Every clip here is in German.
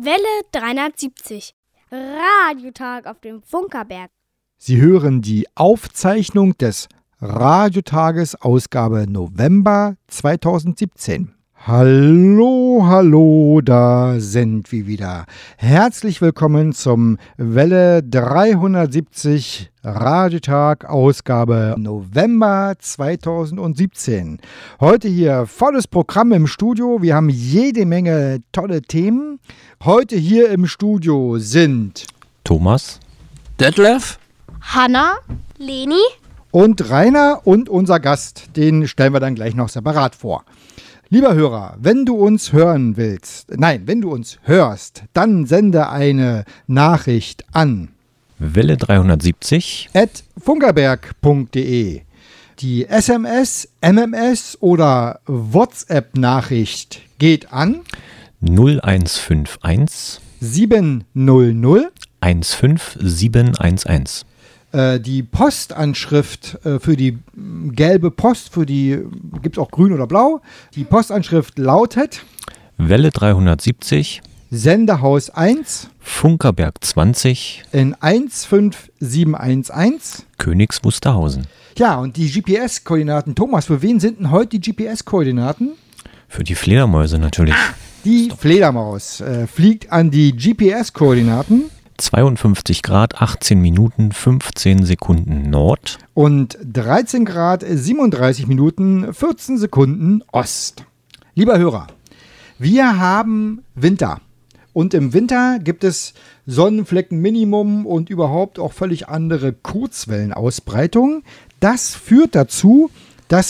Welle 370. Radiotag auf dem Funkerberg. Sie hören die Aufzeichnung des Radiotages Ausgabe November 2017. Hallo, hallo, da sind wir wieder. Herzlich willkommen zum Welle 370 Radiotag Ausgabe November 2017. Heute hier volles Programm im Studio. Wir haben jede Menge tolle Themen. Heute hier im Studio sind Thomas, Detlef, Hanna, Leni und Rainer und unser Gast. Den stellen wir dann gleich noch separat vor. Lieber Hörer, wenn du uns hören willst, nein, wenn du uns hörst, dann sende eine Nachricht an Welle 370 at funkerberg.de. Die SMS, MMS oder WhatsApp-Nachricht geht an 0151 700 15711. Äh, die Postanschrift äh, für die mm, gelbe Post, für die gibt es auch grün oder blau. Die Postanschrift lautet Welle 370 Sendehaus 1 Funkerberg 20 in 15711. Königs Wusterhausen. Ja, und die GPS-Koordinaten. Thomas, für wen sind denn heute die GPS-Koordinaten? Für die Fledermäuse natürlich. Die Fledermaus äh, fliegt an die GPS-Koordinaten 52 Grad, 18 Minuten, 15 Sekunden Nord. und 13 Grad 37 Minuten 14 Sekunden Ost. Lieber Hörer, wir haben Winter. Und im Winter gibt es Sonnenfleckenminimum und überhaupt auch völlig andere Kurzwellenausbreitungen. Das führt dazu, dass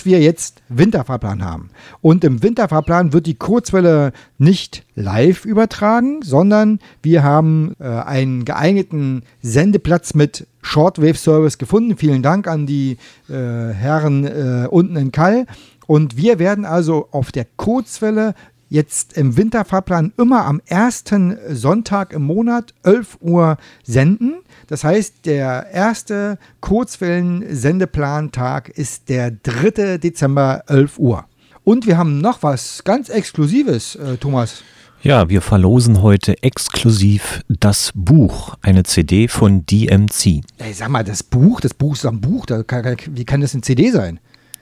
wir jetzt Winterfahrplan haben. Und im Winterfahrplan wird die Kurzwelle nicht live übertragen, sondern wir haben äh, einen geeigneten Sendeplatz mit Shortwave-Service gefunden. Vielen Dank an die äh, Herren äh, unten in Kall. Und wir werden also auf der Kurzwelle jetzt im Winterfahrplan immer am ersten Sonntag im Monat 11 Uhr senden. Das heißt, der erste Kurzwellen-Sendeplantag ist der 3. Dezember 11 Uhr. Und wir haben noch was ganz Exklusives, äh, Thomas. Ja, wir verlosen heute exklusiv das Buch, eine CD von DMC. Ey, sag mal, das Buch, das Buch ist ein Buch, da kann, wie kann das ein CD sein?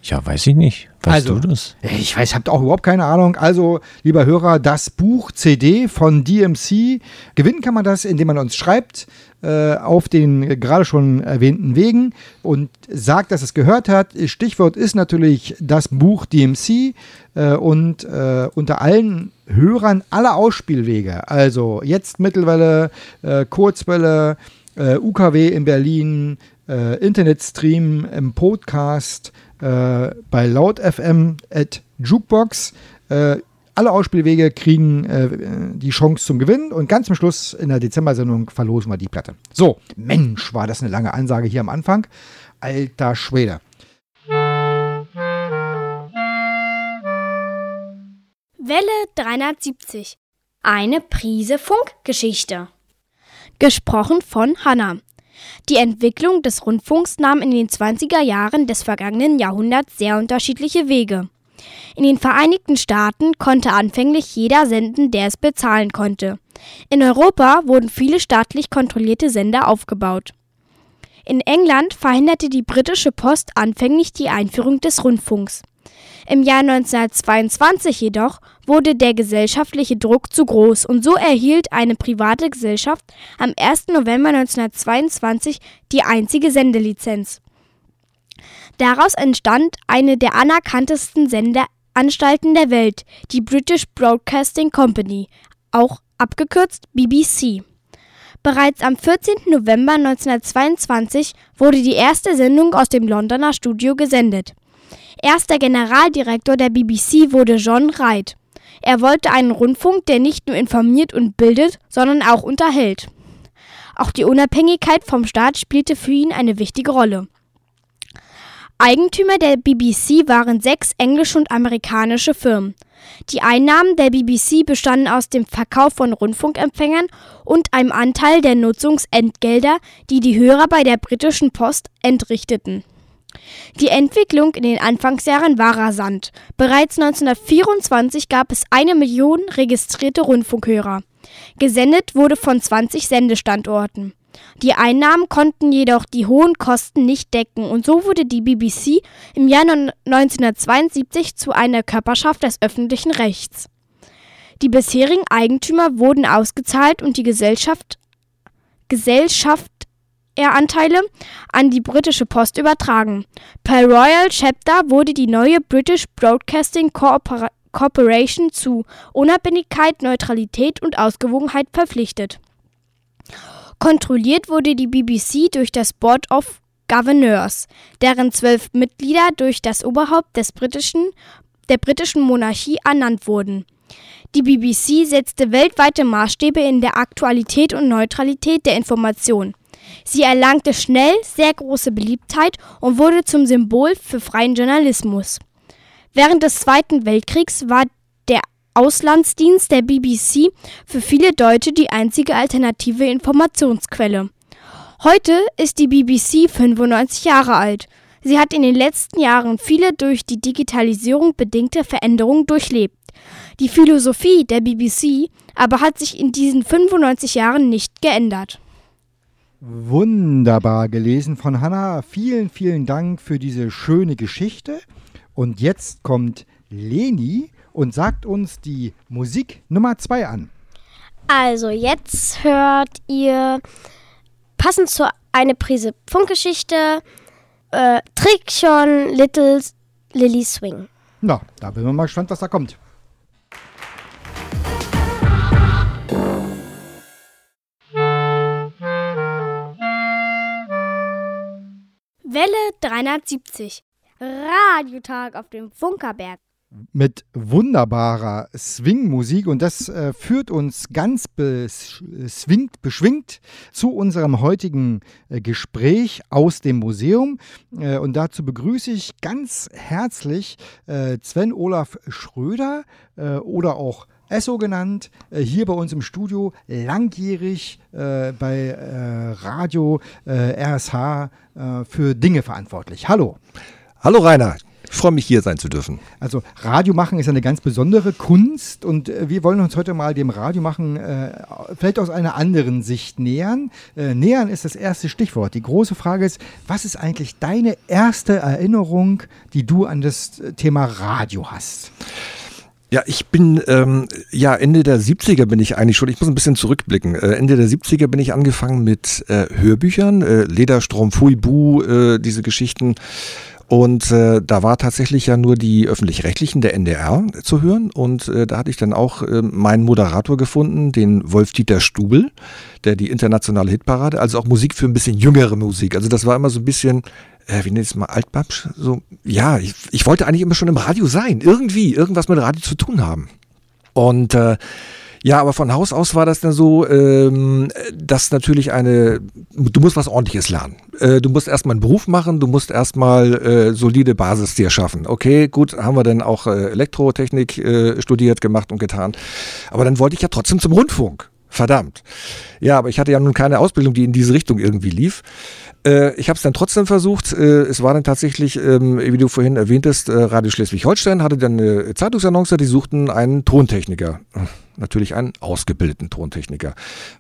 Ja, weiß ich nicht. Weißt Also, du das? Ich weiß, habt auch überhaupt keine Ahnung. Also, lieber Hörer, das Buch CD von DMC. Gewinnen kann man das, indem man uns schreibt äh, auf den äh, gerade schon erwähnten Wegen und sagt, dass es gehört hat. Stichwort ist natürlich das Buch DMC äh, und äh, unter allen Hörern alle Ausspielwege. Also jetzt Mittelwelle, äh, Kurzwelle, äh, UKW in Berlin, äh, Internetstream im Podcast, äh, bei Laut FM at Jukebox. Äh, alle Ausspielwege kriegen äh, die Chance zum Gewinn und ganz am Schluss in der Dezember-Sendung verlosen wir die Platte. So, Mensch, war das eine lange Ansage hier am Anfang. Alter Schwede. Welle 370. Eine Prise Funkgeschichte. Gesprochen von Hanna. Die Entwicklung des Rundfunks nahm in den 20er Jahren des vergangenen Jahrhunderts sehr unterschiedliche Wege. In den Vereinigten Staaten konnte anfänglich jeder senden, der es bezahlen konnte. In Europa wurden viele staatlich kontrollierte Sender aufgebaut. In England verhinderte die britische Post anfänglich die Einführung des Rundfunks. Im Jahr 1922 jedoch wurde der gesellschaftliche Druck zu groß und so erhielt eine private Gesellschaft am 1. November 1922 die einzige Sendelizenz. Daraus entstand eine der anerkanntesten Sendeanstalten der Welt, die British Broadcasting Company, auch abgekürzt BBC. Bereits am 14. November 1922 wurde die erste Sendung aus dem Londoner Studio gesendet. Erster Generaldirektor der BBC wurde John Wright. Er wollte einen Rundfunk, der nicht nur informiert und bildet, sondern auch unterhält. Auch die Unabhängigkeit vom Staat spielte für ihn eine wichtige Rolle. Eigentümer der BBC waren sechs englische und amerikanische Firmen. Die Einnahmen der BBC bestanden aus dem Verkauf von Rundfunkempfängern und einem Anteil der Nutzungsentgelder, die die Hörer bei der britischen Post entrichteten. Die Entwicklung in den Anfangsjahren war rasant. Bereits 1924 gab es eine Million registrierte Rundfunkhörer. Gesendet wurde von 20 Sendestandorten. Die Einnahmen konnten jedoch die hohen Kosten nicht decken und so wurde die BBC im Jahr 1972 zu einer Körperschaft des öffentlichen Rechts. Die bisherigen Eigentümer wurden ausgezahlt und die Gesellschaft Gesellschaftsanteile an die britische Post übertragen. Per Royal Chapter wurde die neue British Broadcasting Corporation zu Unabhängigkeit, Neutralität und Ausgewogenheit verpflichtet. Kontrolliert wurde die BBC durch das Board of Governors, deren zwölf Mitglieder durch das Oberhaupt des britischen, der britischen Monarchie ernannt wurden. Die BBC setzte weltweite Maßstäbe in der Aktualität und Neutralität der Information. Sie erlangte schnell sehr große Beliebtheit und wurde zum Symbol für freien Journalismus. Während des Zweiten Weltkriegs war Auslandsdienst der BBC für viele Deutsche die einzige alternative Informationsquelle. Heute ist die BBC 95 Jahre alt. Sie hat in den letzten Jahren viele durch die Digitalisierung bedingte Veränderungen durchlebt. Die Philosophie der BBC aber hat sich in diesen 95 Jahren nicht geändert. Wunderbar gelesen von Hanna. Vielen, vielen Dank für diese schöne Geschichte. Und jetzt kommt Leni und sagt uns die Musik Nummer 2 an. Also jetzt hört ihr passend zu eine Prise Funkgeschichte äh, Trick schon Little Lily Swing. Na, da bin ich mal gespannt, was da kommt. Welle 370. Radiotag auf dem Funkerberg mit wunderbarer Swing-Musik und das äh, führt uns ganz beswingt, beschwingt zu unserem heutigen äh, Gespräch aus dem Museum. Äh, und dazu begrüße ich ganz herzlich äh, Sven Olaf Schröder äh, oder auch Esso genannt, äh, hier bei uns im Studio, langjährig bei Radio RSH für Dinge verantwortlich. Hallo. Hallo Rainer, ich freue mich, hier sein zu dürfen. Also Radio machen ist eine ganz besondere Kunst und äh, wir wollen uns heute mal dem Radio machen äh, vielleicht aus einer anderen Sicht nähern. Äh, nähern ist das erste Stichwort. Die große Frage ist, was ist eigentlich deine erste Erinnerung, die du an das Thema Radio hast? Ja, ich bin, ähm, ja, Ende der 70er bin ich eigentlich schon, ich muss ein bisschen zurückblicken. Äh, Ende der 70er bin ich angefangen mit äh, Hörbüchern, äh, Lederstrom, Fui Bu, äh, diese Geschichten. Und äh, da war tatsächlich ja nur die öffentlich-rechtlichen, der NDR, zu hören. Und äh, da hatte ich dann auch äh, meinen Moderator gefunden, den Wolf-Dieter Stubel, der die internationale Hitparade, also auch Musik für ein bisschen jüngere Musik. Also das war immer so ein bisschen, äh, wie nennt es mal, Altbabsch? So, ja, ich, ich wollte eigentlich immer schon im Radio sein. Irgendwie, irgendwas mit Radio zu tun haben. Und äh, ja, aber von Haus aus war das dann so, ähm, dass natürlich eine, du musst was ordentliches lernen. Äh, du musst erstmal einen Beruf machen, du musst erstmal äh, solide Basis dir schaffen. Okay, gut, haben wir dann auch äh, Elektrotechnik äh, studiert, gemacht und getan. Aber dann wollte ich ja trotzdem zum Rundfunk. Verdammt. Ja, aber ich hatte ja nun keine Ausbildung, die in diese Richtung irgendwie lief. Äh, ich habe es dann trotzdem versucht. Äh, es war dann tatsächlich, ähm, wie du vorhin erwähntest, äh, Radio Schleswig-Holstein hatte dann eine Zeitungsannonce, die suchten einen Tontechniker. Natürlich einen ausgebildeten Tontechniker.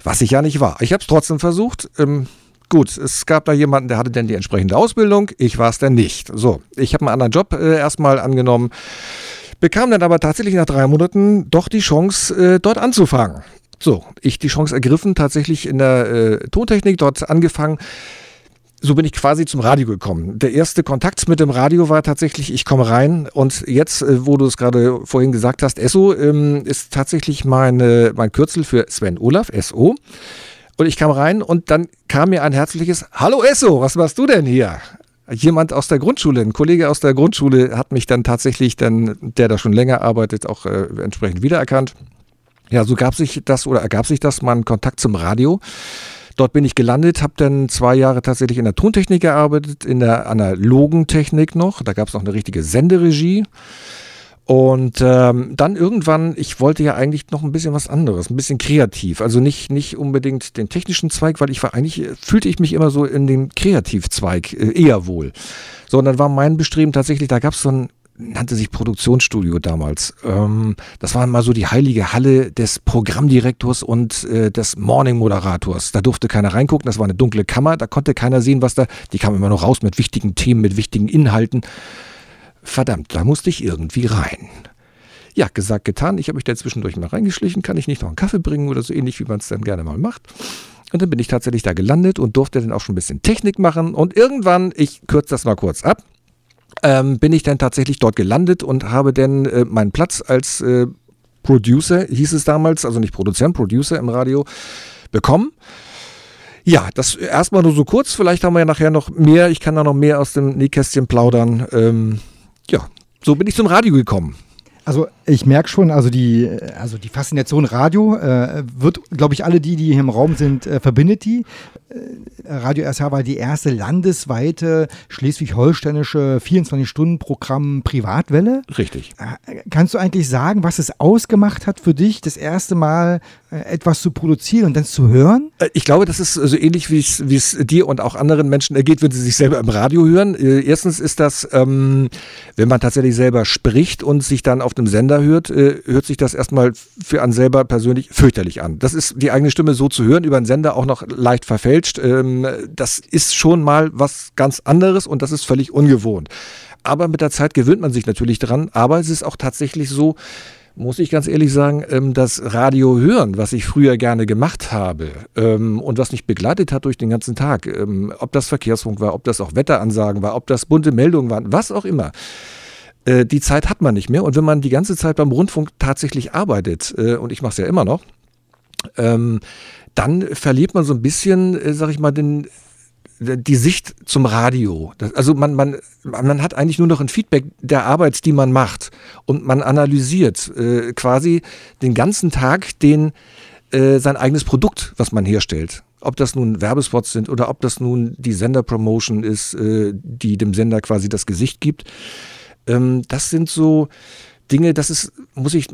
Was ich ja nicht war. Ich habe es trotzdem versucht. Ähm, gut, es gab da jemanden, der hatte dann die entsprechende Ausbildung. Ich war es dann nicht. So, ich habe einen anderen Job erstmal angenommen bekam dann aber tatsächlich nach drei Monaten doch die Chance, dort anzufangen. So, ich die Chance ergriffen, tatsächlich in der äh, Tontechnik dort angefangen so bin ich quasi zum Radio gekommen. Der erste Kontakt mit dem Radio war tatsächlich, ich komme rein und jetzt, äh, wo du es gerade vorhin gesagt hast, SO ähm, ist tatsächlich meine, mein Kürzel für Sven Olaf, SO. Und ich kam rein und dann kam mir ein herzliches Hallo Esso, was machst du denn hier? Jemand aus der Grundschule, ein Kollege aus der Grundschule hat mich dann tatsächlich, dann, der da schon länger arbeitet, auch äh, entsprechend wiedererkannt. Ja, so gab sich das oder ergab sich das, mein Kontakt zum Radio. Dort bin ich gelandet, habe dann zwei Jahre tatsächlich in der Tontechnik gearbeitet, in der analogen Technik noch. Da gab es noch eine richtige Senderegie. Und ähm, dann irgendwann, ich wollte ja eigentlich noch ein bisschen was anderes, ein bisschen kreativ. Also nicht, nicht unbedingt den technischen Zweig, weil ich war eigentlich, fühlte ich mich immer so in dem Kreativzweig äh, eher wohl. Sondern war mein Bestreben tatsächlich, da gab es so ein nannte sich Produktionsstudio damals. Ähm, das war mal so die heilige Halle des Programmdirektors und äh, des Morning-Moderators. Da durfte keiner reingucken, das war eine dunkle Kammer, da konnte keiner sehen, was da. Die kam immer noch raus mit wichtigen Themen, mit wichtigen Inhalten. Verdammt, da musste ich irgendwie rein. Ja, gesagt, getan. Ich habe mich da zwischendurch mal reingeschlichen. Kann ich nicht noch einen Kaffee bringen oder so ähnlich, wie man es dann gerne mal macht? Und dann bin ich tatsächlich da gelandet und durfte dann auch schon ein bisschen Technik machen. Und irgendwann, ich kürze das mal kurz ab, ähm, bin ich dann tatsächlich dort gelandet und habe dann äh, meinen Platz als äh, Producer, hieß es damals, also nicht Produzent, Producer im Radio, bekommen. Ja, das erstmal nur so kurz. Vielleicht haben wir ja nachher noch mehr. Ich kann da noch mehr aus dem Nähkästchen plaudern. Ähm, ja, so bin ich zum Radio gekommen. Also ich merke schon, also die, also die Faszination Radio äh, wird, glaube ich, alle die, die hier im Raum sind, äh, verbindet die. Äh, Radio RSH war die erste landesweite schleswig-holsteinische 24-Stunden-Programm Privatwelle. Richtig. Äh, kannst du eigentlich sagen, was es ausgemacht hat für dich, das erste Mal äh, etwas zu produzieren und dann zu hören? Äh, ich glaube, das ist so ähnlich, wie es dir und auch anderen Menschen ergeht, wenn sie sich selber im Radio hören. Erstens ist das, ähm, wenn man tatsächlich selber spricht und sich dann auf einem Sender hört, äh, hört sich das erstmal für einen selber persönlich fürchterlich an. Das ist die eigene Stimme so zu hören, über einen Sender auch noch leicht verfälscht. Ähm, das ist schon mal was ganz anderes und das ist völlig ungewohnt. Aber mit der Zeit gewöhnt man sich natürlich dran. Aber es ist auch tatsächlich so, muss ich ganz ehrlich sagen, ähm, das Radio hören, was ich früher gerne gemacht habe ähm, und was mich begleitet hat durch den ganzen Tag, ähm, ob das Verkehrsfunk war, ob das auch Wetteransagen war, ob das bunte Meldungen waren, was auch immer äh, die Zeit hat man nicht mehr. Und wenn man die ganze Zeit beim Rundfunk tatsächlich arbeitet, äh, und ich mache es ja immer noch, ähm, dann verliert man so ein bisschen, äh, sag ich mal, den, die Sicht zum Radio. Das, also man, man, man hat eigentlich nur noch ein Feedback der Arbeit, die man macht. Und man analysiert äh, quasi den ganzen Tag den, äh, sein eigenes Produkt, was man herstellt. Ob das nun Werbespots sind oder ob das nun die Senderpromotion ist, äh, die dem Sender quasi das Gesicht gibt. Ähm, das sind so Dinge, das ist, muss ich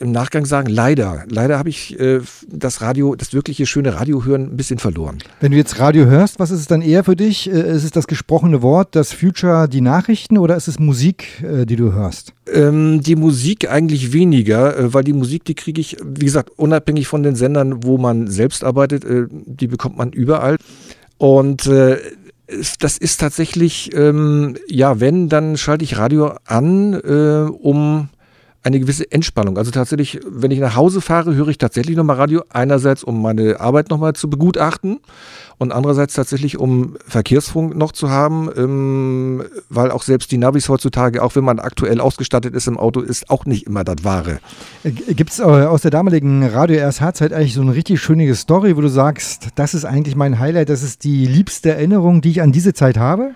im Nachgang sagen, leider, leider habe ich äh, das Radio, das wirkliche schöne Radio hören ein bisschen verloren. Wenn du jetzt Radio hörst, was ist es dann eher für dich? Äh, ist es das gesprochene Wort, das Future, die Nachrichten oder ist es Musik, äh, die du hörst? Ähm, die Musik eigentlich weniger, äh, weil die Musik, die kriege ich, wie gesagt, unabhängig von den Sendern, wo man selbst arbeitet, äh, die bekommt man überall. Und äh, das ist tatsächlich, ähm, ja, wenn, dann schalte ich Radio an, äh, um eine gewisse Entspannung. Also tatsächlich, wenn ich nach Hause fahre, höre ich tatsächlich nochmal Radio. Einerseits, um meine Arbeit nochmal zu begutachten und andererseits tatsächlich, um Verkehrsfunk noch zu haben, ähm, weil auch selbst die Navis heutzutage, auch wenn man aktuell ausgestattet ist im Auto, ist auch nicht immer das Wahre. Äh, Gibt es äh, aus der damaligen Radio RSH-Zeit eigentlich so eine richtig schöne Story, wo du sagst, das ist eigentlich mein Highlight, das ist die liebste Erinnerung, die ich an diese Zeit habe?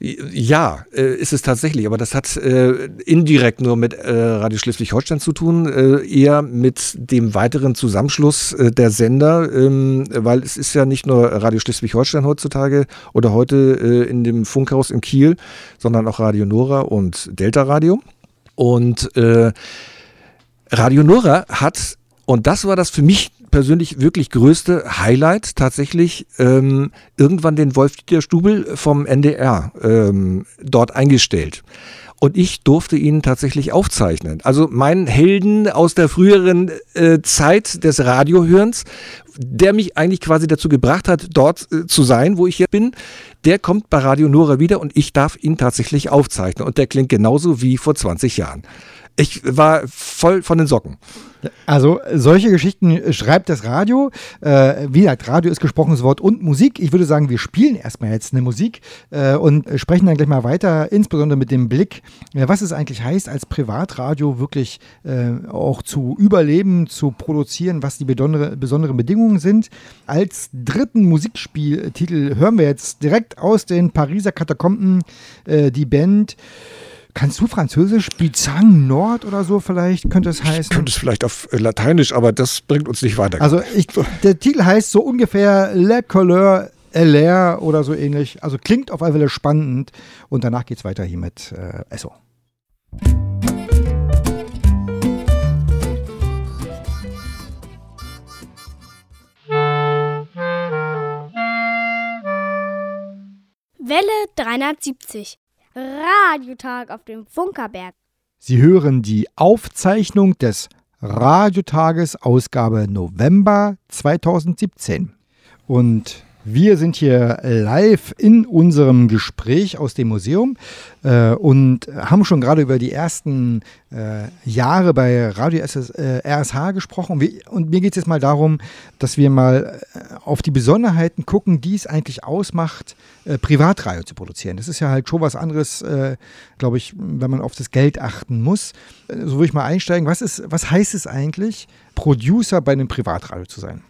Ja, äh, ist es tatsächlich, aber das hat äh, indirekt nur mit äh, Radio Schleswig-Holstein zu tun, eher mit dem weiteren Zusammenschluss der Sender, ähm, weil es ist ja nicht nur Radio Schleswig-Holstein heutzutage oder heute in dem Funkhaus in Kiel, sondern auch Radio Nora und Delta Radio. Und Radio Nora hat, und das war das für mich persönlich wirklich größte Highlight tatsächlich ähm, irgendwann den Wolf-Dieter Stubel vom NDR ähm, dort eingestellt. Und ich durfte ihn tatsächlich aufzeichnen. Also mein Helden aus der früheren äh, Zeit des Radiohörens, der mich eigentlich quasi dazu gebracht hat, dort äh, zu sein, wo ich hier bin, der kommt bei Radio Nora wieder und ich darf ihn tatsächlich aufzeichnen. Und der klingt genauso wie vor 20 Jahren. Ich war voll von den Socken. Also solche Geschichten schreibt das Radio. Äh, wie gesagt, Radio ist gesprochenes Wort und Musik. Ich würde sagen, wir spielen erstmal jetzt eine Musik äh, und sprechen dann gleich mal weiter, insbesondere mit dem Blick, äh, was es eigentlich heißt, als Privatradio wirklich äh, auch zu überleben, zu produzieren, was die besondere, besonderen Bedingungen sind. Als dritten Musikspieltitel hören wir jetzt direkt aus den Pariser Katakomben äh, die Band. Kannst du Französisch? Bizang Nord oder so vielleicht könnte es heißen? Könnte es vielleicht auf äh, Lateinisch, aber das bringt uns nicht weiter. Also ich, der Titel heißt so ungefähr Le Couleur LR oder so ähnlich. Also klingt auf alle Fälle spannend. Und danach geht es weiter hier mit äh, Esso. Welle 370 Radiotag auf dem Funkerberg. Sie hören die Aufzeichnung des Radiotages Ausgabe November 2017. Und wir sind hier live in unserem Gespräch aus dem Museum äh, und haben schon gerade über die ersten äh, Jahre bei Radio SS, äh, RSH gesprochen. Und, wir, und mir geht es jetzt mal darum, dass wir mal äh, auf die Besonderheiten gucken, die es eigentlich ausmacht, äh, Privatradio zu produzieren. Das ist ja halt schon was anderes, äh, glaube ich, wenn man auf das Geld achten muss. so würde ich mal einsteigen. Was, ist, was heißt es eigentlich, Producer bei einem Privatradio zu sein?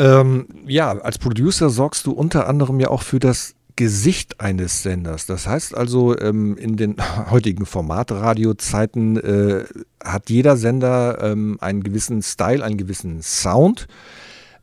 Ähm, ja, als Producer sorgst du unter anderem ja auch für das Gesicht eines Senders. Das heißt also, ähm, in den heutigen Formatradiozeiten äh, hat jeder Sender ähm, einen gewissen Style, einen gewissen Sound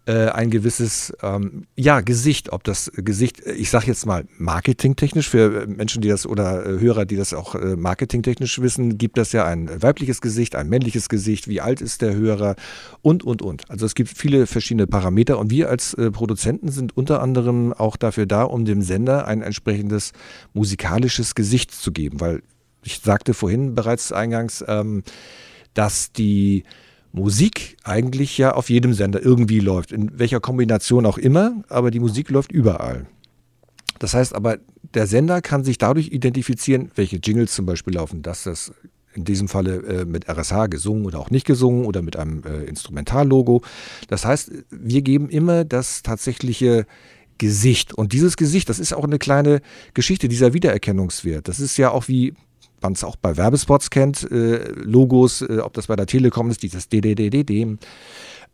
äh, ein gewisses ähm, ja, Gesicht, ob das Gesicht, ich sage jetzt mal marketingtechnisch, für Menschen, die das oder äh, Hörer, die das auch äh, marketingtechnisch wissen, gibt das ja ein weibliches Gesicht, ein männliches Gesicht, wie alt ist der Hörer und, und, und. Also es gibt viele verschiedene Parameter und wir als äh, Produzenten sind unter anderem auch dafür da, um dem Sender ein entsprechendes musikalisches Gesicht zu geben, weil ich sagte vorhin bereits eingangs, ähm, dass die Musik eigentlich ja auf jedem Sender irgendwie läuft, in welcher Kombination auch immer, aber die Musik läuft überall. Das heißt aber, der Sender kann sich dadurch identifizieren, welche Jingles zum Beispiel laufen, dass das in diesem Falle äh, mit RSH gesungen oder auch nicht gesungen oder mit einem äh, Instrumentallogo. Das heißt, wir geben immer das tatsächliche Gesicht. Und dieses Gesicht, das ist auch eine kleine Geschichte, dieser Wiedererkennungswert. Das ist ja auch wie man es auch bei Werbespots kennt, äh, Logos, äh, ob das bei der Telekom ist, dieses DDDDD.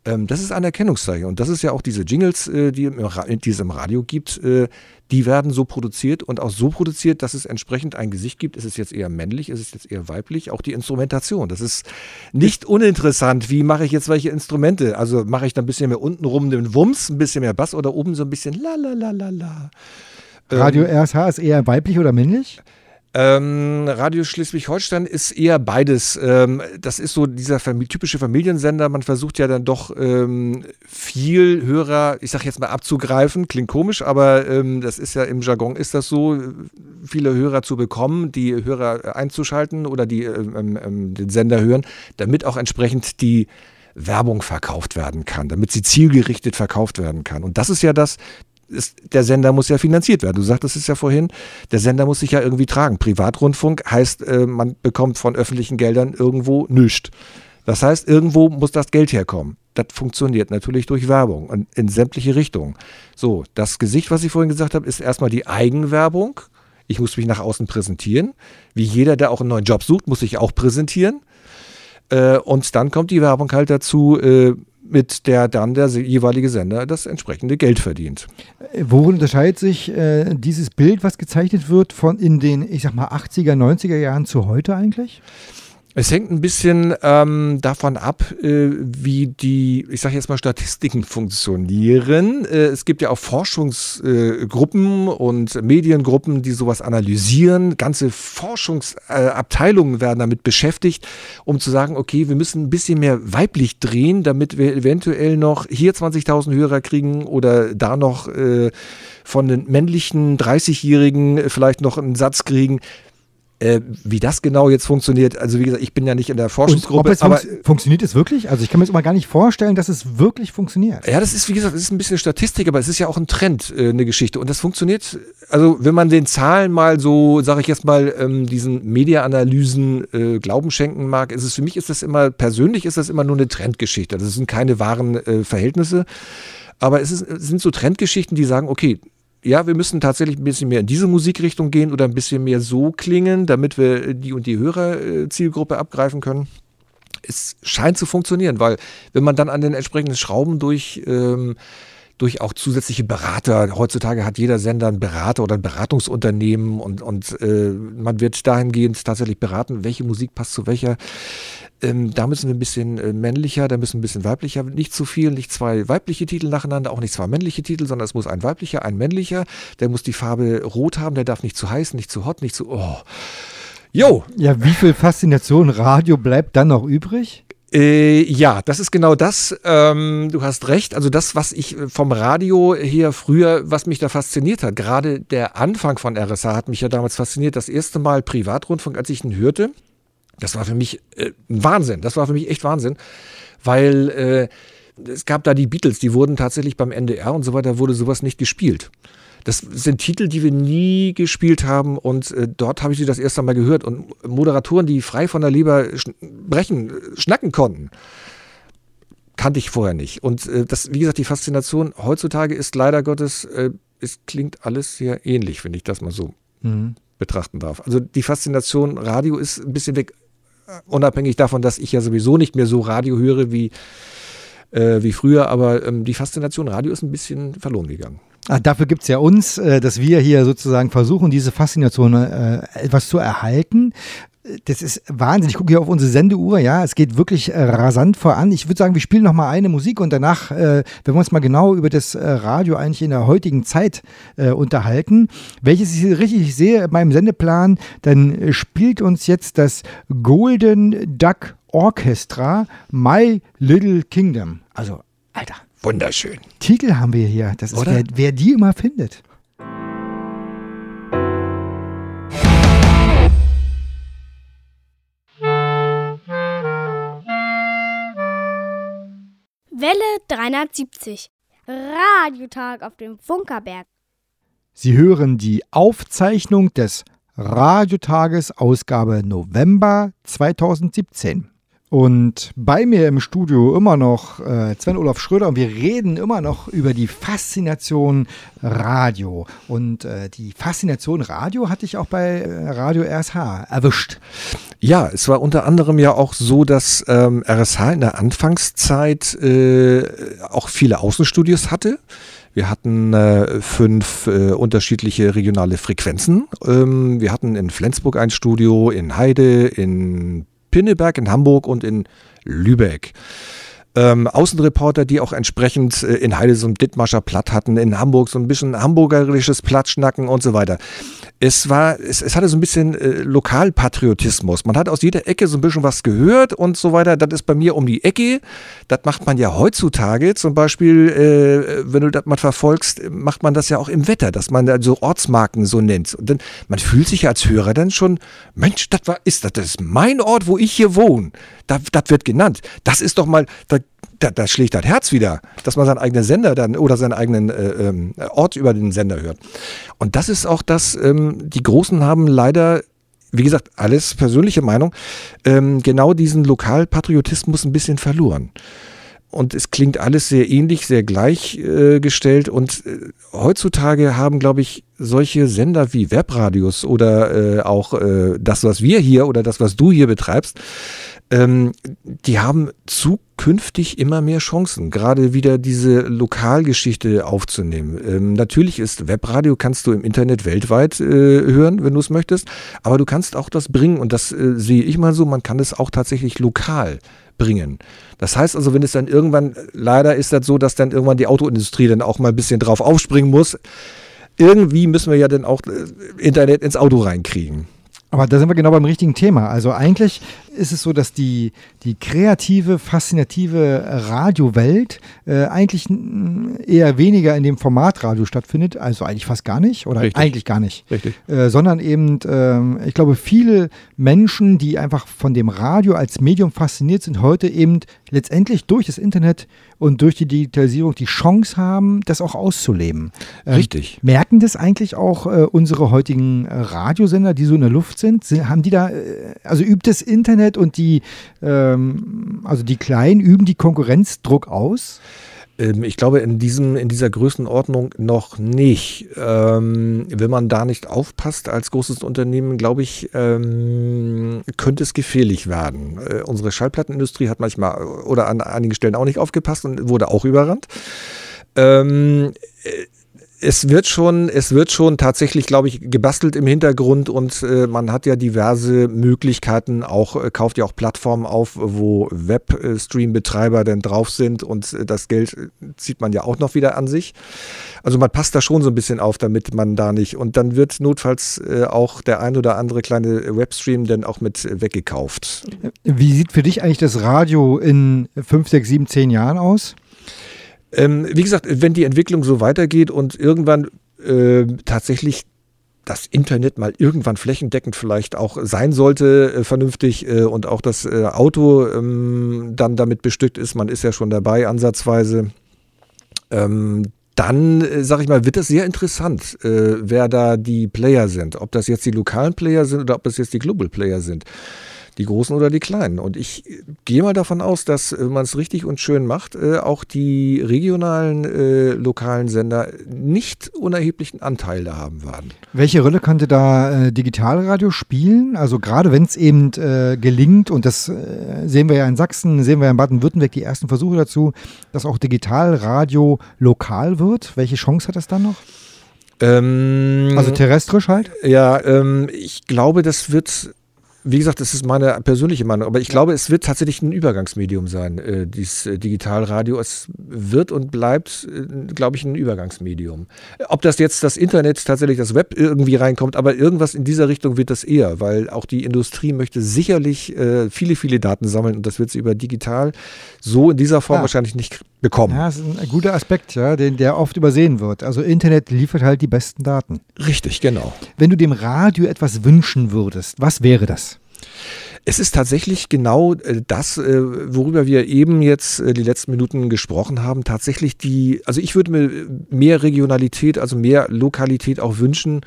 Ähm, das ist ein Erkennungszeichen. Und das ist ja auch diese Jingles, äh, die, es im Radio gibt, äh, die werden so produziert und auch so produziert, dass es entsprechend ein Gesicht gibt. Ist es jetzt eher männlich, ist es jetzt eher weiblich? Auch die Instrumentation. Das ist nicht uninteressant. Wie mache ich jetzt welche Instrumente? Also mache ich da ein bisschen mehr unten rum den Wumms, ein bisschen mehr Bass oder oben so ein bisschen la la la la la. Radio ähm, RSH ist eher weiblich oder männlich? Ähm, Radio Schleswig-Holstein ist eher beides. Ähm, das ist so dieser Famili typische Familiensender. Man versucht ja dann doch ähm, viel Hörer, ich sag jetzt mal abzugreifen. Klingt komisch, aber ähm, das ist ja im Jargon ist das so, viele Hörer zu bekommen, die Hörer einzuschalten oder die ähm, ähm, den Sender hören, damit auch entsprechend die Werbung verkauft werden kann, damit sie zielgerichtet verkauft werden kann. Und das ist ja das, ist, der Sender muss ja finanziert werden. Du sagtest es ja vorhin, der Sender muss sich ja irgendwie tragen. Privatrundfunk heißt, äh, man bekommt von öffentlichen Geldern irgendwo nichts. Das heißt, irgendwo muss das Geld herkommen. Das funktioniert natürlich durch Werbung und in sämtliche Richtungen. So, das Gesicht, was ich vorhin gesagt habe, ist erstmal die Eigenwerbung. Ich muss mich nach außen präsentieren. Wie jeder, der auch einen neuen Job sucht, muss sich auch präsentieren. Äh, und dann kommt die Werbung halt dazu, äh, mit der dann der jeweilige Sender das entsprechende Geld verdient. Worin unterscheidet sich äh, dieses Bild, was gezeichnet wird, von in den, ich sag mal, 80er, 90er Jahren zu heute eigentlich? Es hängt ein bisschen ähm, davon ab, äh, wie die, ich sage jetzt mal, Statistiken funktionieren. Äh, es gibt ja auch Forschungsgruppen äh, und Mediengruppen, die sowas analysieren. Ganze Forschungsabteilungen werden damit beschäftigt, um zu sagen, okay, wir müssen ein bisschen mehr weiblich drehen, damit wir eventuell noch hier 20.000 Hörer kriegen oder da noch äh, von den männlichen 30-Jährigen vielleicht noch einen Satz kriegen. Äh, wie das genau jetzt funktioniert, also wie gesagt, ich bin ja nicht in der Forschungsgruppe. Und aber fun funktioniert es wirklich? Also ich kann mir jetzt mal gar nicht vorstellen, dass es wirklich funktioniert. Ja, das ist, wie gesagt, das ist ein bisschen Statistik, aber es ist ja auch ein Trend, äh, eine Geschichte. Und das funktioniert, also wenn man den Zahlen mal so, sage ich jetzt mal, ähm, diesen Media-Analysen äh, Glauben schenken mag, ist es für mich ist das immer, persönlich ist das immer nur eine Trendgeschichte. Das sind keine wahren äh, Verhältnisse. Aber es, ist, es sind so Trendgeschichten, die sagen, okay, ja, wir müssen tatsächlich ein bisschen mehr in diese Musikrichtung gehen oder ein bisschen mehr so klingen, damit wir die und die Hörerzielgruppe abgreifen können. Es scheint zu funktionieren, weil wenn man dann an den entsprechenden Schrauben durch ähm, durch auch zusätzliche Berater. Heutzutage hat jeder Sender einen Berater oder ein Beratungsunternehmen und, und äh, man wird dahingehend tatsächlich beraten, welche Musik passt zu welcher. Ähm, da müssen wir ein bisschen äh, männlicher, da müssen ein bisschen weiblicher, nicht zu viel, nicht zwei weibliche Titel nacheinander, auch nicht zwei männliche Titel, sondern es muss ein weiblicher, ein männlicher. Der muss die Farbe rot haben, der darf nicht zu heiß, nicht zu hot, nicht zu. Oh. Jo. Ja, wie viel Faszination Radio bleibt dann noch übrig? Äh, ja, das ist genau das. Ähm, du hast recht. Also das, was ich vom Radio her früher, was mich da fasziniert hat, gerade der Anfang von RSA hat mich ja damals fasziniert. Das erste Mal Privatrundfunk, als ich ihn hörte, das war für mich äh, Wahnsinn. Das war für mich echt Wahnsinn, weil äh, es gab da die Beatles, die wurden tatsächlich beim NDR und so weiter, wurde sowas nicht gespielt. Das sind Titel, die wir nie gespielt haben und äh, dort habe ich sie das erste Mal gehört. Und Moderatoren, die frei von der Leber sch brechen, schnacken konnten, kannte ich vorher nicht. Und äh, das, wie gesagt, die Faszination heutzutage ist leider Gottes, äh, es klingt alles sehr ähnlich, wenn ich das mal so mhm. betrachten darf. Also die Faszination Radio ist ein bisschen weg, unabhängig davon, dass ich ja sowieso nicht mehr so Radio höre wie, äh, wie früher, aber ähm, die Faszination Radio ist ein bisschen verloren gegangen. Ach, dafür gibt es ja uns, äh, dass wir hier sozusagen versuchen, diese Faszination äh, etwas zu erhalten. Das ist Wahnsinn. Ich gucke hier auf unsere Sendeuhr. Ja, es geht wirklich äh, rasant voran. Ich würde sagen, wir spielen noch mal eine Musik und danach, äh, wenn wir uns mal genau über das äh, Radio eigentlich in der heutigen Zeit äh, unterhalten, welches ich richtig sehe in meinem Sendeplan, dann spielt uns jetzt das Golden Duck Orchestra My Little Kingdom. Also, Alter, Wunderschön. Titel haben wir hier. Das ist, wer, wer die immer findet. Welle 370. Radiotag auf dem Funkerberg. Sie hören die Aufzeichnung des Radiotages Ausgabe November 2017. Und bei mir im Studio immer noch äh, Sven Olaf Schröder und wir reden immer noch über die Faszination Radio. Und äh, die Faszination Radio hatte ich auch bei äh, Radio RSH erwischt. Ja, es war unter anderem ja auch so, dass ähm, RSH in der Anfangszeit äh, auch viele Außenstudios hatte. Wir hatten äh, fünf äh, unterschiedliche regionale Frequenzen. Ähm, wir hatten in Flensburg ein Studio, in Heide, in Pinneberg, in Hamburg und in Lübeck. Ähm, Außenreporter, die auch entsprechend äh, in Heide so ein Dittmarscher Platt hatten, in Hamburg so ein bisschen hamburgerisches Plattschnacken und so weiter es war, es, es hatte so ein bisschen äh, Lokalpatriotismus. Man hat aus jeder Ecke so ein bisschen was gehört und so weiter. Das ist bei mir um die Ecke. Das macht man ja heutzutage. Zum Beispiel, äh, wenn du das mal verfolgst, macht man das ja auch im Wetter, dass man da so Ortsmarken so nennt. Und dann, man fühlt sich als Hörer dann schon, Mensch, das war, ist das, das ist mein Ort, wo ich hier wohne. Das, das wird genannt. Das ist doch mal, da da, da, schlägt das Herz wieder, dass man seinen eigenen Sender dann oder seinen eigenen äh, ähm, Ort über den Sender hört. Und das ist auch das, ähm, die Großen haben leider wie gesagt, alles persönliche Meinung, ähm, genau diesen Lokalpatriotismus ein bisschen verloren. Und es klingt alles sehr ähnlich, sehr gleichgestellt. Äh, und äh, heutzutage haben, glaube ich, solche Sender wie Webradios oder äh, auch äh, das, was wir hier oder das, was du hier betreibst, ähm, die haben zukünftig immer mehr Chancen, gerade wieder diese Lokalgeschichte aufzunehmen. Ähm, natürlich ist Webradio, kannst du im Internet weltweit äh, hören, wenn du es möchtest, aber du kannst auch das bringen und das äh, sehe ich mal so, man kann es auch tatsächlich lokal bringen. Das heißt also, wenn es dann irgendwann, leider ist das so, dass dann irgendwann die Autoindustrie dann auch mal ein bisschen drauf aufspringen muss. Irgendwie müssen wir ja dann auch äh, Internet ins Auto reinkriegen. Aber da sind wir genau beim richtigen Thema. Also eigentlich ist es so, dass die, die kreative, faszinative Radiowelt äh, eigentlich eher weniger in dem Format Radio stattfindet, also eigentlich fast gar nicht oder Richtig. eigentlich gar nicht, Richtig. Äh, sondern eben, äh, ich glaube, viele Menschen, die einfach von dem Radio als Medium fasziniert sind, heute eben letztendlich durch das Internet und durch die Digitalisierung die Chance haben, das auch auszuleben. Ähm, Richtig. Merken das eigentlich auch äh, unsere heutigen äh, Radiosender, die so in der Luft sind? sind haben die da, äh, also übt das Internet und die, ähm, also die Kleinen üben die Konkurrenzdruck aus? Ähm, ich glaube, in, diesem, in dieser Größenordnung noch nicht. Ähm, wenn man da nicht aufpasst als großes Unternehmen, glaube ich, ähm, könnte es gefährlich werden. Äh, unsere Schallplattenindustrie hat manchmal oder an einigen Stellen auch nicht aufgepasst und wurde auch überrannt. Ähm, äh, es wird schon, es wird schon tatsächlich, glaube ich, gebastelt im Hintergrund und äh, man hat ja diverse Möglichkeiten, auch äh, kauft ja auch Plattformen auf, wo Webstream-Betreiber denn drauf sind und äh, das Geld äh, zieht man ja auch noch wieder an sich. Also man passt da schon so ein bisschen auf, damit man da nicht und dann wird notfalls äh, auch der ein oder andere kleine Webstream dann auch mit weggekauft. Wie sieht für dich eigentlich das Radio in fünf, sechs, sieben, zehn Jahren aus? Ähm, wie gesagt, wenn die Entwicklung so weitergeht und irgendwann äh, tatsächlich das Internet mal irgendwann flächendeckend vielleicht auch sein sollte, äh, vernünftig äh, und auch das äh, Auto ähm, dann damit bestückt ist, man ist ja schon dabei ansatzweise, ähm, dann, äh, sag ich mal, wird es sehr interessant, äh, wer da die Player sind. Ob das jetzt die lokalen Player sind oder ob das jetzt die Global Player sind die großen oder die kleinen. Und ich gehe mal davon aus, dass, wenn man es richtig und schön macht, äh, auch die regionalen, äh, lokalen Sender nicht unerheblichen Anteil da haben werden. Welche Rolle könnte da äh, Digitalradio spielen? Also gerade wenn es eben äh, gelingt, und das äh, sehen wir ja in Sachsen, sehen wir ja in Baden-Württemberg die ersten Versuche dazu, dass auch Digitalradio lokal wird. Welche Chance hat das dann noch? Ähm, also terrestrisch halt? Ja, ähm, ich glaube, das wird wie gesagt, das ist meine persönliche Meinung, aber ich glaube, es wird tatsächlich ein Übergangsmedium sein, äh, dieses äh, Digitalradio. Es wird und bleibt, äh, glaube ich, ein Übergangsmedium. Ob das jetzt das Internet, tatsächlich das Web irgendwie reinkommt, aber irgendwas in dieser Richtung wird das eher, weil auch die Industrie möchte sicherlich äh, viele, viele Daten sammeln und das wird sie über digital so in dieser Form ja. wahrscheinlich nicht bekommen. Ja, das ist ein guter Aspekt, ja, den, der oft übersehen wird. Also Internet liefert halt die besten Daten. Richtig, genau. Wenn du dem Radio etwas wünschen würdest, was wäre das? Es ist tatsächlich genau äh, das, äh, worüber wir eben jetzt äh, die letzten Minuten gesprochen haben. Tatsächlich die, also ich würde mir mehr Regionalität, also mehr Lokalität auch wünschen.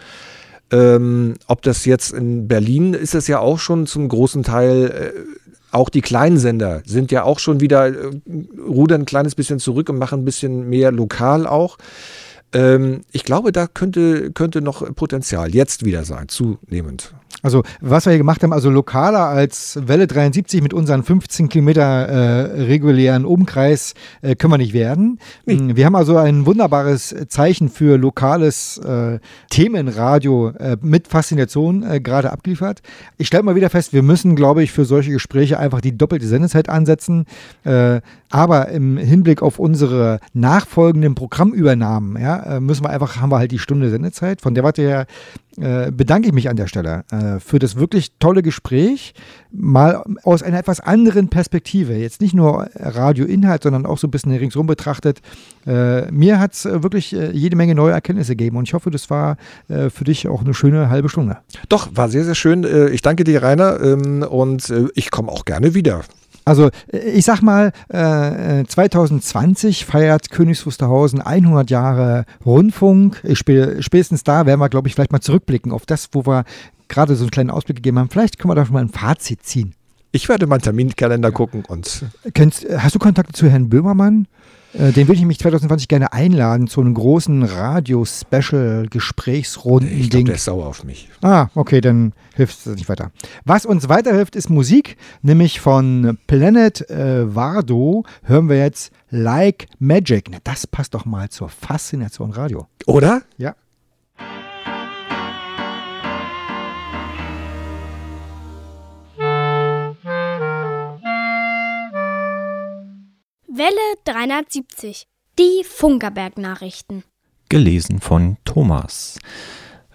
Ähm, ob das jetzt in Berlin ist, es ja auch schon zum großen Teil auch die kleinen Sender sind ja auch schon wieder, äh, rudern ein kleines bisschen zurück und machen ein bisschen mehr lokal auch. Ähm, ich glaube, da könnte, könnte noch Potenzial jetzt wieder sein, zunehmend. Also was wir hier gemacht haben, also lokaler als Welle 73 mit unseren 15 Kilometer äh, regulären Umkreis äh, können wir nicht werden. Nee. Mm, wir haben also ein wunderbares Zeichen für lokales äh, Themenradio äh, mit Faszination äh, gerade abgeliefert. Ich stelle mal wieder fest, wir müssen, glaube ich, für solche Gespräche einfach die doppelte Sendezeit ansetzen. Äh, aber im Hinblick auf unsere nachfolgenden Programmübernahmen, ja, müssen wir einfach, haben wir halt die Stunde Sendezeit. Von der Warte her bedanke ich mich an der Stelle für das wirklich tolle Gespräch. Mal aus einer etwas anderen Perspektive. Jetzt nicht nur Radioinhalt, sondern auch so ein bisschen ringsum betrachtet. Äh, mir hat es äh, wirklich äh, jede Menge neue Erkenntnisse gegeben und ich hoffe, das war äh, für dich auch eine schöne halbe Stunde. Doch, war sehr, sehr schön. ich danke dir, Rainer, ähm, und ich komme auch gerne wieder. Also ich sag mal, äh, 2020 feiert Königs Wusterhausen 100 Jahre Rundfunk. Spätestens da werden wir, glaube ich, vielleicht mal zurückblicken auf das, wo wir gerade so einen kleinen Ausblick gegeben haben. Vielleicht können wir da schon mal ein Fazit ziehen. Ich werde meinen Terminkalender gucken und. Kennst, hast du Kontakte zu Herrn Böhmermann? Äh, den würde ich mich 2020 gerne einladen zu einem großen Radio-Special-Gesprächsrunden. Ich glaube, der ist sauer auf mich. Ah, okay, dann hilft es nicht weiter. Was uns weiterhilft, ist Musik, nämlich von Planet äh, Vardo hören wir jetzt Like Magic. Na, das passt doch mal zur Faszination Radio. Oder? Ja. Welle 370. Die Funkerberg-Nachrichten. Gelesen von Thomas.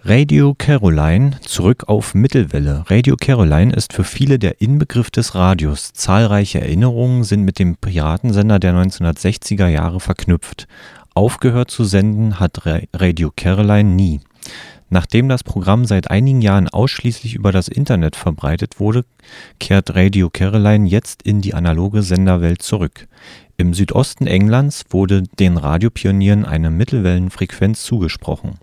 Radio Caroline zurück auf Mittelwelle. Radio Caroline ist für viele der Inbegriff des Radios. Zahlreiche Erinnerungen sind mit dem Piratensender der 1960er Jahre verknüpft. Aufgehört zu senden hat Radio Caroline nie. Nachdem das Programm seit einigen Jahren ausschließlich über das Internet verbreitet wurde, kehrt Radio Caroline jetzt in die analoge Senderwelt zurück. Im Südosten Englands wurde den Radiopionieren eine Mittelwellenfrequenz zugesprochen.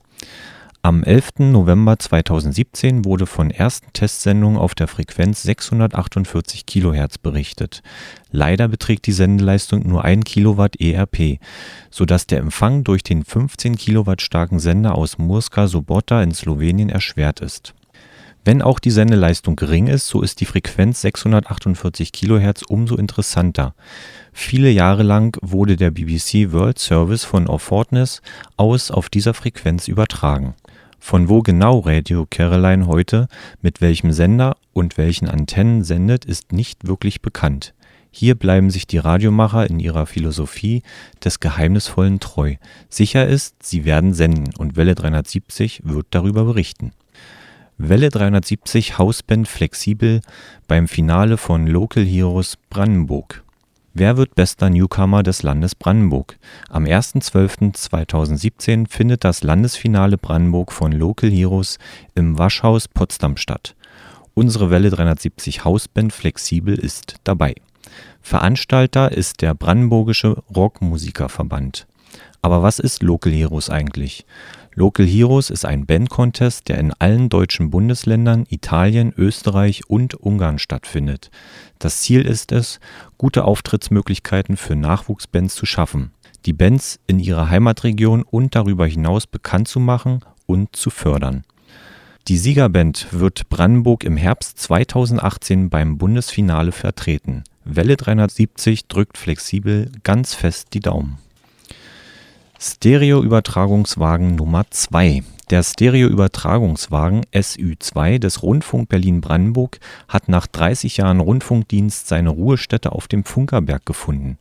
Am 11. November 2017 wurde von ersten Testsendungen auf der Frequenz 648 kHz berichtet. Leider beträgt die Sendeleistung nur 1 Kilowatt ERP, sodass der Empfang durch den 15 Kilowatt starken Sender aus Murska Sobota in Slowenien erschwert ist Wenn auch die Sendeleistung gering ist, so ist die Frequenz 648 kHz umso interessanter. Viele Jahre lang wurde der BBC World Service von Orfortness aus auf dieser Frequenz übertragen. Von wo genau Radio Caroline heute mit welchem Sender und welchen Antennen sendet, ist nicht wirklich bekannt. Hier bleiben sich die Radiomacher in ihrer Philosophie des Geheimnisvollen treu. Sicher ist, sie werden senden und Welle 370 wird darüber berichten. Welle 370 Hausband flexibel beim Finale von Local Heroes Brandenburg. Wer wird bester Newcomer des Landes Brandenburg? Am 1.12.2017 findet das Landesfinale Brandenburg von Local Heroes im Waschhaus Potsdam statt. Unsere Welle 370 Hausband flexibel ist dabei. Veranstalter ist der Brandenburgische Rockmusikerverband. Aber was ist Local Heroes eigentlich? Local Heroes ist ein Bandcontest, der in allen deutschen Bundesländern, Italien, Österreich und Ungarn stattfindet. Das Ziel ist es, gute Auftrittsmöglichkeiten für Nachwuchsbands zu schaffen, die Bands in ihrer Heimatregion und darüber hinaus bekannt zu machen und zu fördern. Die Siegerband wird Brandenburg im Herbst 2018 beim Bundesfinale vertreten. Welle 370 drückt flexibel ganz fest die Daumen. Stereoübertragungswagen Nummer 2. Der Stereoübertragungswagen SÜ2 des Rundfunk Berlin-Brandenburg hat nach 30 Jahren Rundfunkdienst seine Ruhestätte auf dem Funkerberg gefunden.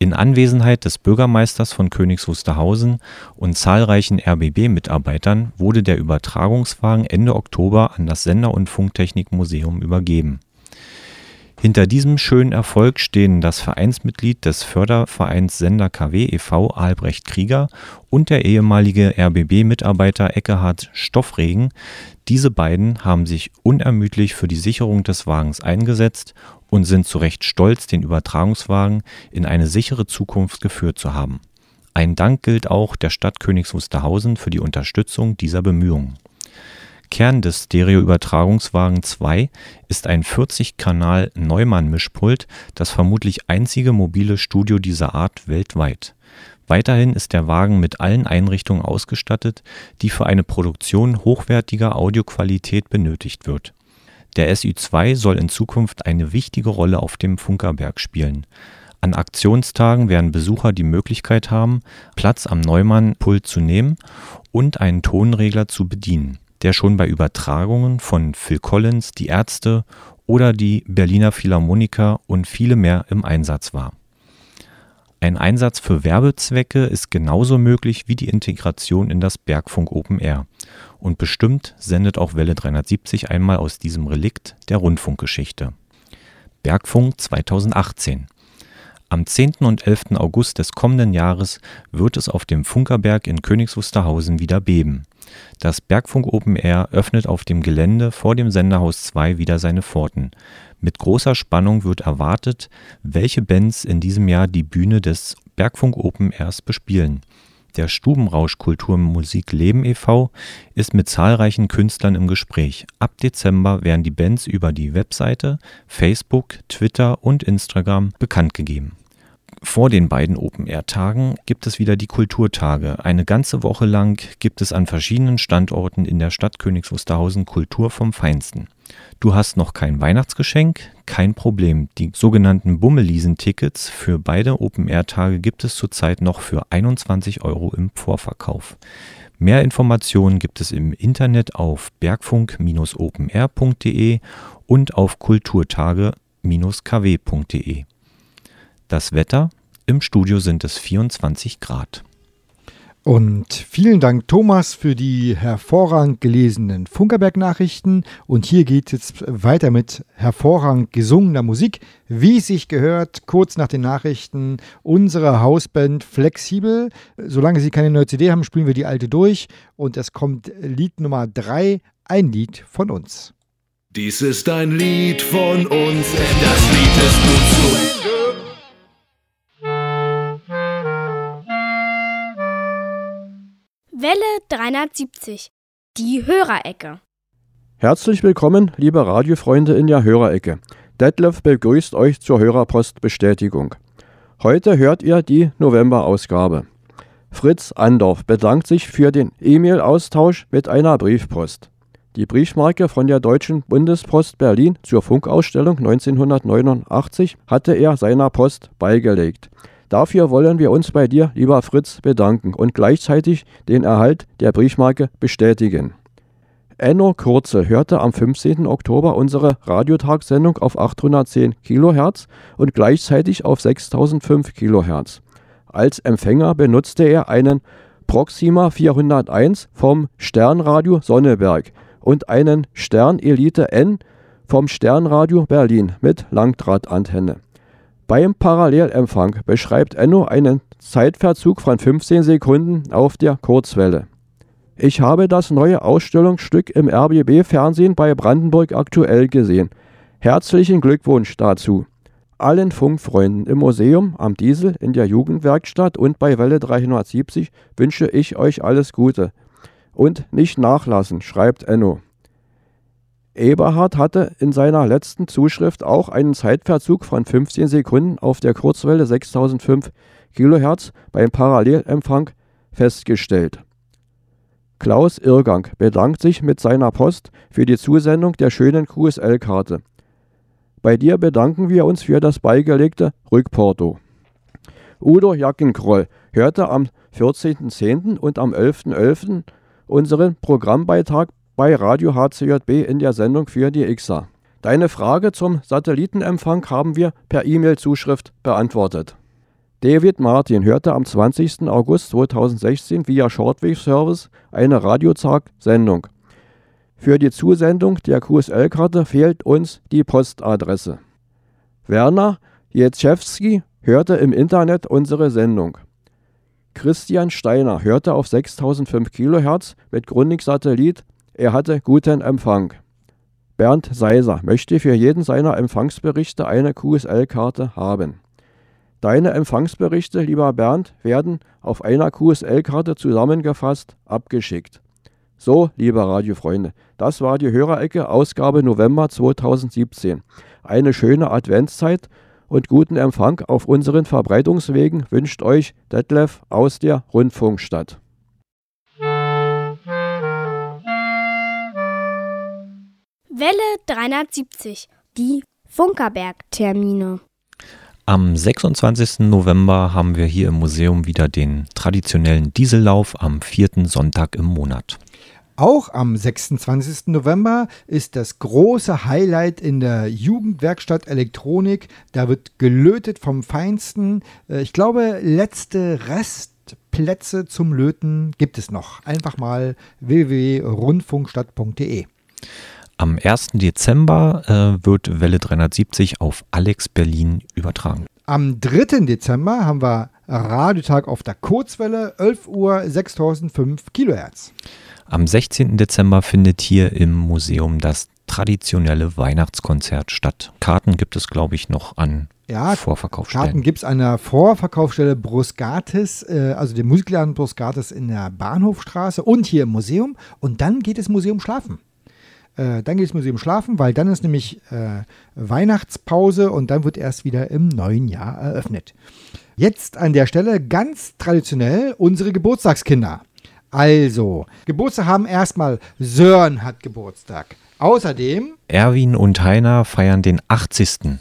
In Anwesenheit des Bürgermeisters von Königs Wusterhausen und zahlreichen RBB-Mitarbeitern wurde der Übertragungswagen Ende Oktober an das Sender- und Funktechnikmuseum übergeben hinter diesem schönen Erfolg stehen das Vereinsmitglied des Fördervereins Sender KW e.V. Albrecht Krieger und der ehemalige RBB-Mitarbeiter Eckehard Stoffregen. Diese beiden haben sich unermüdlich für die Sicherung des Wagens eingesetzt und sind zu Recht stolz, den Übertragungswagen in eine sichere Zukunft geführt zu haben. Ein Dank gilt auch der Stadt Königs Wusterhausen für die Unterstützung dieser Bemühungen Kern des Stereoübertragungswagen 2 ist ein 40-Kanal-Neumann-Mischpult, das vermutlich einzige mobile Studio dieser Art weltweit. Weiterhin ist der Wagen mit allen Einrichtungen ausgestattet, die für eine Produktion hochwertiger Audioqualität benötigt wird. Der SÜ2 soll in Zukunft eine wichtige Rolle auf dem Funkerberg spielen. An Aktionstagen werden Besucher die Möglichkeit haben, Platz am Neumann-Pult zu nehmen und einen Tonregler zu bedienen der schon bei Übertragungen von Phil Collins, Die Ärzte oder die Berliner Philharmoniker und viele mehr im Einsatz war. Ein Einsatz für Werbezwecke ist genauso möglich wie die Integration in das Bergfunk Open Air. Und bestimmt sendet auch Welle 370 einmal aus diesem Relikt der Rundfunkgeschichte. Bergfunk 2018 am 10. und 11. August des kommenden Jahres wird es auf dem Funkerberg in Königs Wusterhausen wieder beben. Das Bergfunk Open Air öffnet auf dem Gelände vor dem Senderhaus 2 wieder seine Pforten. Mit großer Spannung wird erwartet, welche Bands in diesem Jahr die Bühne des Bergfunk Open Airs bespielen. Der Stubenrausch Kulturmusik Leben e.V. ist mit zahlreichen Künstlern im Gespräch. Ab Dezember werden die Bands über die Webseite, Facebook, Twitter und Instagram bekannt gegeben. Vor den beiden Open-Air-Tagen gibt es wieder die Kulturtage. Eine ganze Woche lang gibt es an verschiedenen Standorten in der Stadt Königs Wusterhausen Kultur vom Feinsten. Du hast noch kein Weihnachtsgeschenk? Kein Problem. Die sogenannten Bummeliesen-Tickets für beide Open-Air-Tage gibt es zurzeit noch für 21 Euro im Vorverkauf. Mehr Informationen gibt es im Internet auf bergfunk-openair.de und auf kulturtage-kw.de. Das Wetter, im Studio sind es 24 Grad. Und vielen Dank, Thomas, für die hervorragend gelesenen Funkerberg-Nachrichten. Und hier geht es jetzt weiter mit hervorragend gesungener Musik. Wie es sich gehört, kurz nach den Nachrichten, unsere Hausband Flexibel. Solange sie keine neue CD haben, spielen wir die alte durch. Und es kommt Lied Nummer 3, ein Lied von uns. Dies ist ein Lied von uns, denn das Lied ist nun zu Ende. Welle 370. Die Hörerecke. Herzlich willkommen, liebe Radiofreunde in der Hörerecke. Detlef begrüßt euch zur Hörerpostbestätigung. Heute hört ihr die November-Ausgabe. Fritz Andorf bedankt sich für den E-Mail-Austausch mit einer Briefpost. Die Briefmarke von der Deutschen Bundespost Berlin zur Funkausstellung 1989 hatte er seiner Post beigelegt. Dafür wollen wir uns bei dir, lieber Fritz, bedanken und gleichzeitig den Erhalt der Briefmarke bestätigen. Enno Kurze hörte am 15. Oktober unsere Radiotagssendung auf 810 kHz und gleichzeitig auf 6005 kHz. Als Empfänger benutzte er einen Proxima 401 vom Sternradio Sonneberg und einen Stern Elite N vom Sternradio Berlin mit Langdrahtantenne. Beim Parallelempfang beschreibt Enno einen Zeitverzug von 15 Sekunden auf der Kurzwelle. Ich habe das neue Ausstellungsstück im RBB-Fernsehen bei Brandenburg aktuell gesehen. Herzlichen Glückwunsch dazu. Allen Funkfreunden im Museum, am Diesel, in der Jugendwerkstatt und bei Welle 370 wünsche ich euch alles Gute. Und nicht nachlassen, schreibt Enno. Eberhard hatte in seiner letzten Zuschrift auch einen Zeitverzug von 15 Sekunden auf der Kurzwelle 6005 kHz beim Parallelempfang festgestellt. Klaus Irrgang bedankt sich mit seiner Post für die Zusendung der schönen QSL-Karte. Bei dir bedanken wir uns für das beigelegte Rückporto. Udo Jackenkroll hörte am 14.10. und am 11.11. .11. unseren Programmbeitrag bei Radio HCJB in der Sendung für die IXA. Deine Frage zum Satellitenempfang haben wir per E-Mail-Zuschrift beantwortet. David Martin hörte am 20. August 2016 via Shortwave-Service eine Radiozag-Sendung. Für die Zusendung der QSL-Karte fehlt uns die Postadresse. Werner Jetzewski hörte im Internet unsere Sendung. Christian Steiner hörte auf 6005 kHz mit Grundig-Satellit. Er hatte guten Empfang. Bernd Seiser möchte für jeden seiner Empfangsberichte eine QSL-Karte haben. Deine Empfangsberichte, lieber Bernd, werden auf einer QSL-Karte zusammengefasst abgeschickt. So, liebe Radiofreunde, das war die Hörerecke Ausgabe November 2017. Eine schöne Adventszeit und guten Empfang auf unseren Verbreitungswegen wünscht euch Detlef aus der Rundfunkstadt. Welle 370, die Funkerberg-Termine. Am 26. November haben wir hier im Museum wieder den traditionellen Diesellauf am vierten Sonntag im Monat. Auch am 26. November ist das große Highlight in der Jugendwerkstatt Elektronik. Da wird gelötet vom Feinsten. Äh, ich glaube, letzte Restplätze zum Löten gibt es noch. Einfach mal www.rundfunkstadt.de. Am 1. Dezember äh, wird Welle 370 auf Alex Berlin übertragen. Am 3. Dezember haben wir Radiotag auf der Kurzwelle, 11 Uhr 6005 Kilohertz. Am 16. Dezember findet hier im Museum das traditionelle Weihnachtskonzert statt. Karten gibt es, glaube ich, noch an Ja, Vorverkaufsstellen. Karten gibt es an der Vorverkaufsstelle Bruskatis, äh, also dem Musikladen Bruskatis in der Bahnhofstraße und hier im Museum. Und dann geht das Museum schlafen. Äh, dann geht das Museum schlafen, weil dann ist nämlich äh, Weihnachtspause und dann wird erst wieder im neuen Jahr eröffnet. Jetzt an der Stelle ganz traditionell unsere Geburtstagskinder. Also, Geburtstag haben erstmal Sören hat Geburtstag. Außerdem Erwin und Heiner feiern den 80.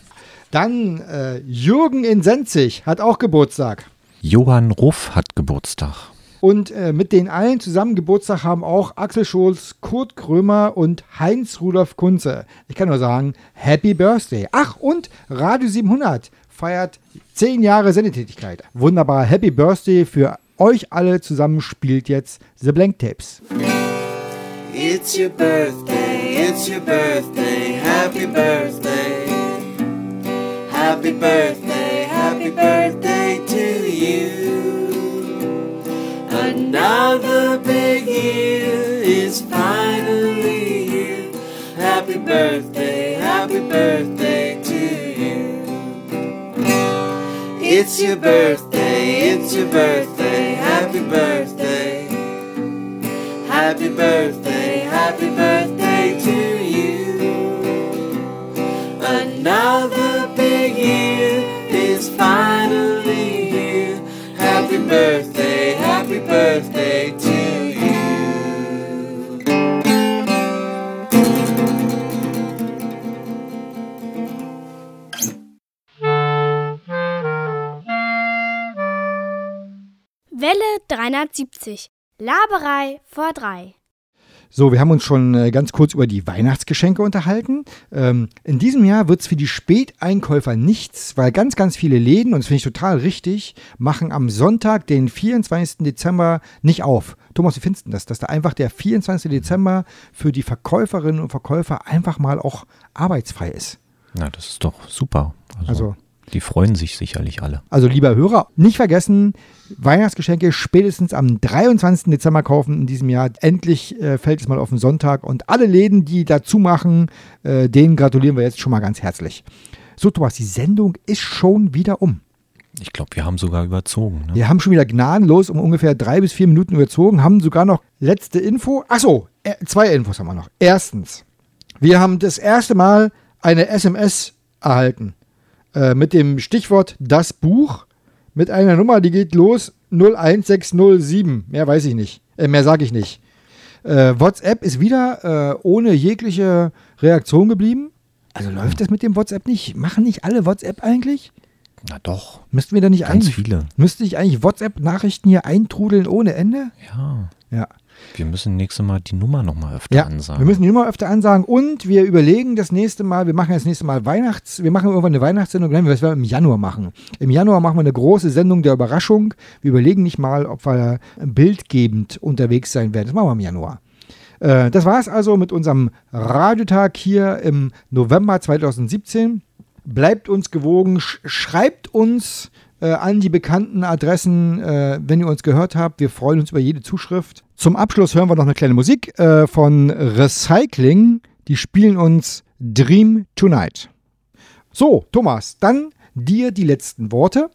dann äh, Jürgen in Senzig hat auch Geburtstag. Johann Ruff hat Geburtstag. Und äh, mit den allen zusammen Geburtstag haben auch Axel Scholz, Kurt Krömer und Heinz Rudolf Kunze. Ich kann nur sagen, Happy Birthday. Ach, und Radio 700 feiert 10 Jahre Sendetätigkeit. Wunderbar, Happy Birthday für euch alle zusammen spielt jetzt The Blank Tapes. It's your birthday, it's your birthday, happy birthday. Happy birthday, happy birthday Another big year is finally here. Happy birthday, happy birthday to you. It's your birthday, it's your birthday, happy birthday. Happy birthday, happy birthday to you. Another big year is finally here. Happy birthday, birthday to you. Welle 370. Laberei vor drei. So, wir haben uns schon äh, ganz kurz über die Weihnachtsgeschenke unterhalten. Ähm, in diesem Jahr wird es für die Späteinkäufer nichts, weil ganz, ganz viele Läden, und das finde ich total richtig, machen am Sonntag, den 24. Dezember, nicht auf. Thomas, wie findest du das? Dass da einfach der 24. Dezember für die Verkäuferinnen und Verkäufer einfach mal auch arbeitsfrei ist. Na, das ist doch super. Also, die freuen sich sicherlich alle. Also lieber Hörer, nicht vergessen, Weihnachtsgeschenke spätestens am 23. Dezember kaufen in diesem Jahr. Endlich äh, fällt es mal auf den Sonntag und alle Läden, die dazu machen, äh, denen gratulieren wir jetzt schon mal ganz herzlich. So, Thomas, die Sendung ist schon wieder um. Ich glaube, wir haben sogar überzogen. Ne? Wir haben schon wieder gnadenlos um ungefähr drei bis vier Minuten überzogen, haben sogar noch letzte Info. Achso, äh, zwei Infos haben wir noch. Erstens, wir haben das erste Mal eine SMS erhalten äh, mit dem Stichwort das Buch mit einer Nummer, die geht los 01607. Mehr weiß ich nicht. Äh, mehr sage ich nicht. Äh, WhatsApp ist wieder äh, ohne jegliche Reaktion geblieben. Also läuft das mit dem WhatsApp nicht? Machen nicht alle WhatsApp eigentlich? Na doch, Müssten wir da nicht ganz viele. müsste ich eigentlich WhatsApp-Nachrichten hier eintrudeln ohne Ende? Ja. Ja. Wir müssen nächstes Mal die Nummer nochmal öfter Ja, ansagen. wir müssen die Nummer öfter ansagen und wir überlegen das nächste Mal, wir machen das nächste Mal Weihnachts, wir machen irgendwann eine Weihnachtssendung, nein, was wir im Januar machen. Im Januar machen wir eine große Sendung der Überraschung. Wir überlegen nicht mal, ob wir bildgebend unterwegs sein werden. Das machen wir im Januar. Äh, das war es also mit unserem Radiotag hier im November 2017. Bleibt uns gewogen, sch schreibt uns äh, an die bekannten Adressen, äh, wenn ihr uns gehört habt. Wir freuen uns über jede Zuschrift. Zum Abschluss hören wir noch eine kleine Musik äh, von Recycling. Die spielen uns Dream Tonight. So, Thomas, dann dir die letzten Worte.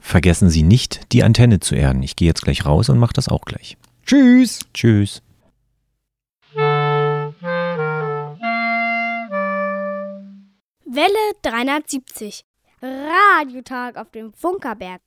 Vergessen Sie nicht, die Antenne zu erden. Ich gehe jetzt gleich raus und mache das auch gleich. Tschüss. Tschüss. Welle 370. Radiotag auf dem Funkerberg.